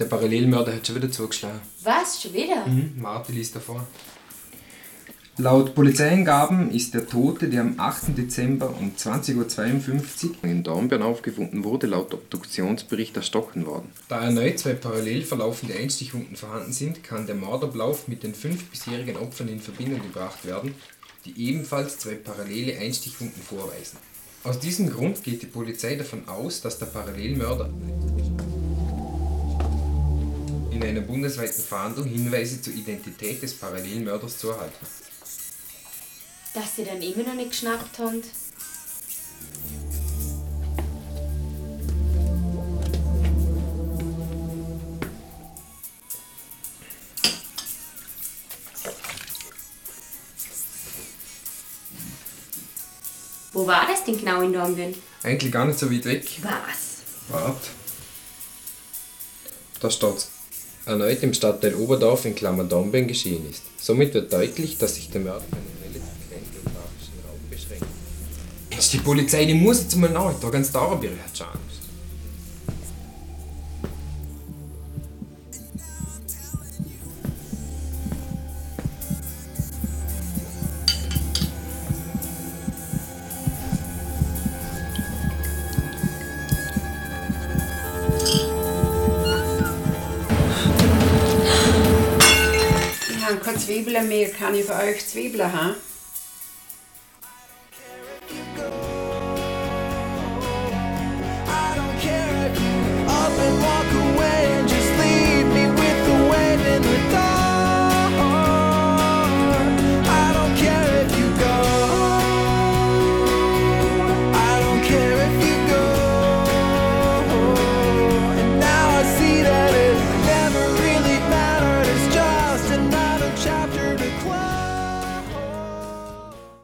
Der Parallelmörder hat schon wieder zugeschlagen. Was? Schon wieder? Mhm, Marti liest davor. Laut Polizeiangaben ist der Tote, der am 8. Dezember um 20.52 Uhr in Dornbirn aufgefunden wurde, laut Obduktionsbericht erstochen worden. Da erneut zwei parallel verlaufende Einstichwunden vorhanden sind, kann der Mordablauf mit den fünf bisherigen Opfern in Verbindung gebracht werden, die ebenfalls zwei parallele Einstichwunden vorweisen. Aus diesem Grund geht die Polizei davon aus, dass der Parallelmörder in einer bundesweiten Fahndung Hinweise zur Identität des Parallelmörders zu erhalten. Dass sie dann immer noch nicht geschnappt haben. Wo war das denn genau in Dornbirn? Eigentlich gar nicht so weit weg. Was? Wart. Da steht's. Erneut im Stadtteil Oberdorf in Klammer Dornbirn geschehen ist. Somit wird deutlich, dass sich der Mörder auf einen relativ kleinen geografischen Raum beschränkt. Ist die Polizei, die muss jetzt mal nach. Da ganz Dauerbier hat schon Angst. Ich habe keine Zwiebeln mehr. Kann ich für euch Zwiebeln haben?